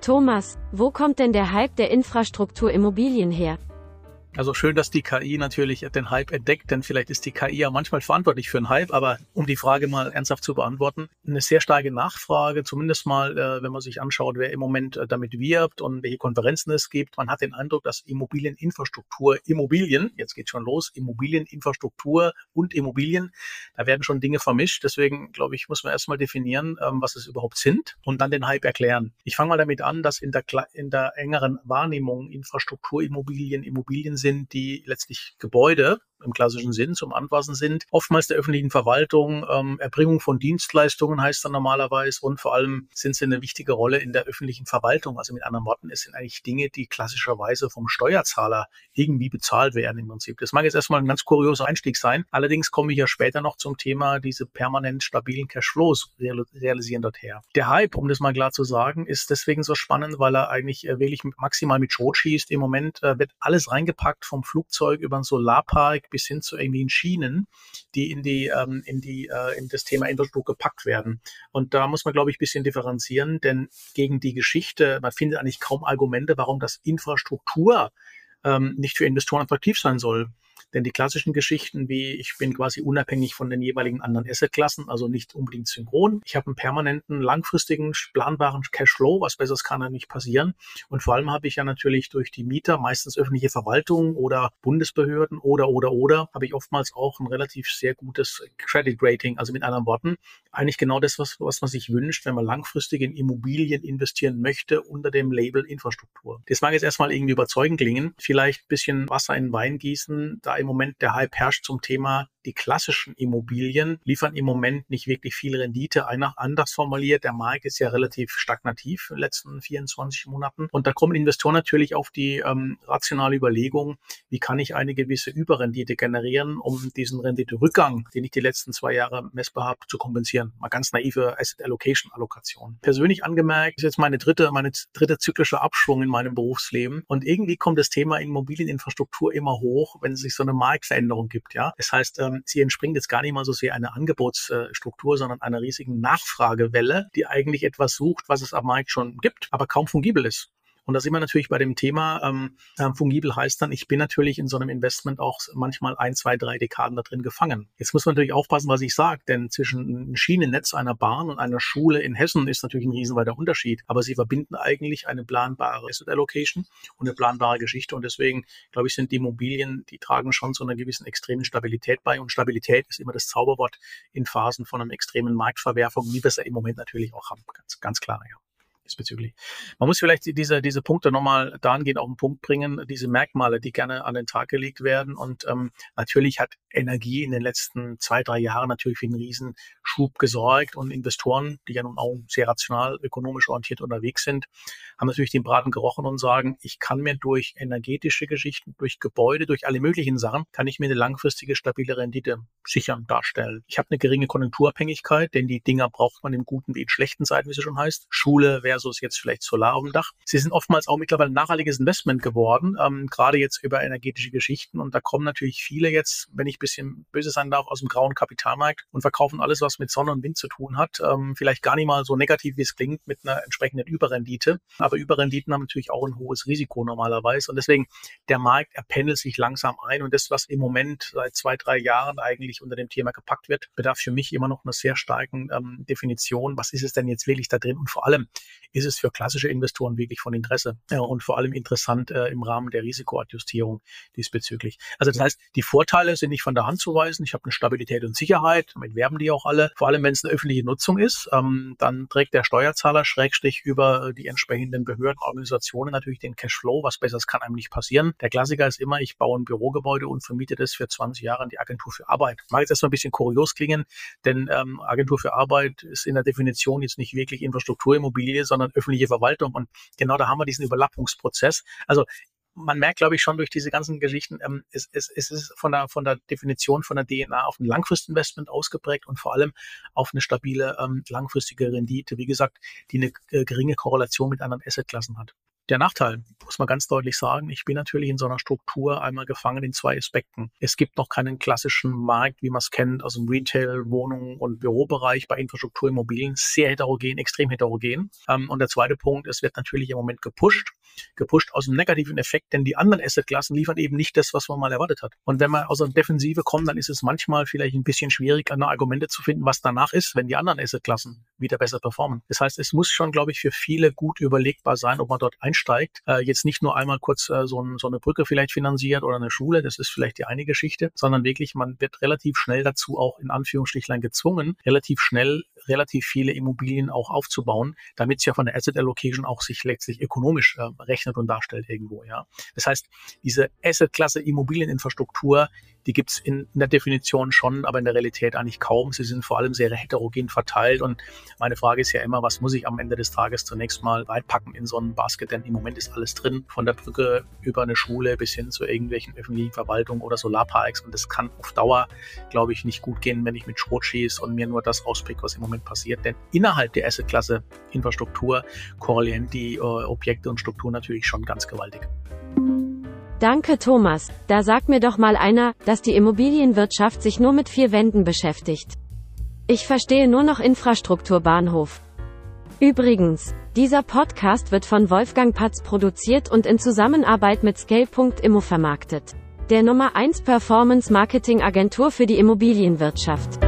Thomas, wo kommt denn der Hype der Infrastrukturimmobilien her? Also schön, dass die KI natürlich den Hype entdeckt, denn vielleicht ist die KI ja manchmal verantwortlich für einen Hype, aber um die Frage mal ernsthaft zu beantworten, eine sehr starke Nachfrage, zumindest mal, äh, wenn man sich anschaut, wer im Moment äh, damit wirbt und welche Konferenzen es gibt. Man hat den Eindruck, dass Immobilieninfrastruktur, Immobilien, jetzt geht schon los, Immobilieninfrastruktur und Immobilien, da werden schon Dinge vermischt. Deswegen, glaube ich, muss man erstmal definieren, ähm, was es überhaupt sind und dann den Hype erklären. Ich fange mal damit an, dass in der, in der engeren Wahrnehmung Infrastrukturimmobilien, Immobilien sind, die letztlich Gebäude im klassischen Sinn zum Anfassen sind. Oftmals der öffentlichen Verwaltung, ähm, Erbringung von Dienstleistungen heißt dann normalerweise und vor allem sind sie eine wichtige Rolle in der öffentlichen Verwaltung. Also mit anderen Worten, es sind eigentlich Dinge, die klassischerweise vom Steuerzahler irgendwie bezahlt werden im Prinzip. Das mag jetzt erstmal ein ganz kurioser Einstieg sein. Allerdings komme ich ja später noch zum Thema diese permanent stabilen Cashflows realisieren dort her. Der Hype, um das mal klar zu sagen, ist deswegen so spannend, weil er eigentlich äh, wirklich maximal mit Schrot schießt. Im Moment äh, wird alles reingepackt vom Flugzeug über den Solarpark bis hin zu irgendwie Schienen, die in die, ähm, in die, äh, in das Thema Infrastruktur gepackt werden. Und da muss man, glaube ich, ein bisschen differenzieren, denn gegen die Geschichte, man findet eigentlich kaum Argumente, warum das Infrastruktur ähm, nicht für Investoren attraktiv sein soll. Denn die klassischen Geschichten wie ich bin quasi unabhängig von den jeweiligen anderen Assetklassen, also nicht unbedingt synchron. Ich habe einen permanenten, langfristigen, planbaren Cashflow, was besseres kann ja nicht passieren. Und vor allem habe ich ja natürlich durch die Mieter, meistens öffentliche Verwaltungen oder Bundesbehörden oder, oder, oder, habe ich oftmals auch ein relativ sehr gutes Credit Rating. Also mit anderen Worten, eigentlich genau das, was, was man sich wünscht, wenn man langfristig in Immobilien investieren möchte unter dem Label Infrastruktur. Das mag jetzt erstmal irgendwie überzeugend klingen. Vielleicht ein bisschen Wasser in Wein gießen. Da im Moment der Hype herrscht zum Thema die klassischen Immobilien liefern im Moment nicht wirklich viel Rendite. Einer anders formuliert, der Markt ist ja relativ stagnativ in den letzten 24 Monaten. Und da kommen Investoren natürlich auf die ähm, rationale Überlegung, wie kann ich eine gewisse Überrendite generieren, um diesen Rendite-Rückgang, den ich die letzten zwei Jahre messbar habe, zu kompensieren. Mal ganz naive Asset Allocation Allokation. Persönlich angemerkt ist jetzt meine dritte, meine dritte zyklische Abschwung in meinem Berufsleben. Und irgendwie kommt das Thema Immobilieninfrastruktur immer hoch, wenn es sich so eine Marktveränderung gibt. Ja, das heißt, ähm, sie entspringt jetzt gar nicht mal so sehr einer Angebotsstruktur, sondern einer riesigen Nachfragewelle, die eigentlich etwas sucht, was es am Markt schon gibt, aber kaum fungibel ist. Und da sind wir natürlich bei dem Thema, ähm, ähm, fungibel heißt dann, ich bin natürlich in so einem Investment auch manchmal ein, zwei, drei Dekaden da drin gefangen. Jetzt muss man natürlich aufpassen, was ich sage, denn zwischen einem Schienennetz einer Bahn und einer Schule in Hessen ist natürlich ein riesenweiter Unterschied. Aber sie verbinden eigentlich eine planbare Asset Allocation und eine planbare Geschichte. Und deswegen, glaube ich, sind die Immobilien, die tragen schon zu einer gewissen extremen Stabilität bei. Und Stabilität ist immer das Zauberwort in Phasen von einer extremen Marktverwerfung, wie wir es ja im Moment natürlich auch haben. Ganz, ganz klar, ja diesbezüglich. Man muss vielleicht diese, diese Punkte nochmal dahingehend auf den Punkt bringen, diese Merkmale, die gerne an den Tag gelegt werden. Und ähm, natürlich hat Energie in den letzten zwei, drei Jahren natürlich für einen Riesenschub gesorgt und Investoren, die ja nun auch sehr rational, ökonomisch orientiert unterwegs sind, haben natürlich den Braten gerochen und sagen, ich kann mir durch energetische Geschichten, durch Gebäude, durch alle möglichen Sachen, kann ich mir eine langfristige, stabile Rendite sichern, darstellen. Ich habe eine geringe Konjunkturabhängigkeit, denn die Dinger braucht man in guten wie in schlechten Zeiten, wie es schon heißt. Schule versus jetzt vielleicht Solar auf dem Dach. Sie sind oftmals auch mittlerweile ein nachhaltiges Investment geworden, ähm, gerade jetzt über energetische Geschichten. Und da kommen natürlich viele jetzt, wenn ich bisschen böse sein darf, aus dem grauen Kapitalmarkt und verkaufen alles, was mit Sonne und Wind zu tun hat. Ähm, vielleicht gar nicht mal so negativ, wie es klingt, mit einer entsprechenden Überrendite. Aber Überrenditen haben natürlich auch ein hohes Risiko normalerweise. Und deswegen, der Markt erpendelt sich langsam ein. Und das, was im Moment seit zwei, drei Jahren eigentlich unter dem Thema gepackt wird, bedarf für mich immer noch einer sehr starken ähm, Definition. Was ist es denn jetzt wirklich da drin? Und vor allem, ist es für klassische Investoren wirklich von Interesse ja, und vor allem interessant äh, im Rahmen der Risikoadjustierung diesbezüglich. Also das heißt, die Vorteile sind nicht von der Hand zu weisen. Ich habe eine Stabilität und Sicherheit, damit werben die auch alle. Vor allem, wenn es eine öffentliche Nutzung ist, ähm, dann trägt der Steuerzahler Schrägstrich über die entsprechenden Behörden, Organisationen natürlich den Cashflow. Was Besseres kann einem nicht passieren. Der Klassiker ist immer, ich baue ein Bürogebäude und vermiete das für 20 Jahre an die Agentur für Arbeit. Mag jetzt erstmal ein bisschen kurios klingen, denn ähm, Agentur für Arbeit ist in der Definition jetzt nicht wirklich Infrastrukturimmobilie, sondern öffentliche Verwaltung. Und genau da haben wir diesen Überlappungsprozess. Also man merkt, glaube ich, schon durch diese ganzen Geschichten, ähm, es, es, es ist von der, von der Definition, von der DNA auf ein Langfristinvestment ausgeprägt und vor allem auf eine stabile, ähm, langfristige Rendite, wie gesagt, die eine äh, geringe Korrelation mit anderen Assetklassen hat. Der Nachteil, muss man ganz deutlich sagen, ich bin natürlich in so einer Struktur einmal gefangen in zwei Aspekten. Es gibt noch keinen klassischen Markt, wie man es kennt, aus dem Retail, Wohnungen und Bürobereich bei Infrastrukturimmobilien, sehr heterogen, extrem heterogen. Ähm, und der zweite Punkt, es wird natürlich im Moment gepusht, gepusht aus einem negativen Effekt, denn die anderen Assetklassen liefern eben nicht das, was man mal erwartet hat. Und wenn man aus einer Defensive kommt, dann ist es manchmal vielleicht ein bisschen schwierig, eine Argumente zu finden, was danach ist, wenn die anderen Assetklassen wieder besser performen. Das heißt, es muss schon, glaube ich, für viele gut überlegbar sein, ob man dort einsteigt. Äh, jetzt jetzt nicht nur einmal kurz äh, so, ein, so eine Brücke vielleicht finanziert oder eine Schule, das ist vielleicht die eine Geschichte, sondern wirklich, man wird relativ schnell dazu auch in Anführungsstrichlein gezwungen, relativ schnell relativ viele Immobilien auch aufzubauen, damit es ja von der Asset Allocation auch sich letztlich ökonomisch äh, rechnet und darstellt irgendwo, ja. Das heißt, diese Asset-Klasse Immobilieninfrastruktur, die gibt's in, in der Definition schon, aber in der Realität eigentlich kaum. Sie sind vor allem sehr heterogen verteilt. Und meine Frage ist ja immer, was muss ich am Ende des Tages zunächst mal reinpacken in so einen Basket? Denn im Moment ist alles drin, von der Brücke über eine Schule bis hin zu irgendwelchen öffentlichen Verwaltungen oder Solarparks. Und das kann auf Dauer, glaube ich, nicht gut gehen, wenn ich mit Schrot schieße und mir nur das auspick, was im Moment passiert. Denn innerhalb der Assetklasse Infrastruktur korrelieren die äh, Objekte und Strukturen natürlich schon ganz gewaltig. Danke Thomas. Da sagt mir doch mal einer, dass die Immobilienwirtschaft sich nur mit vier Wänden beschäftigt. Ich verstehe nur noch Infrastrukturbahnhof. Übrigens, dieser Podcast wird von Wolfgang Patz produziert und in Zusammenarbeit mit Scale.immo vermarktet. Der Nummer 1 Performance Marketing Agentur für die Immobilienwirtschaft.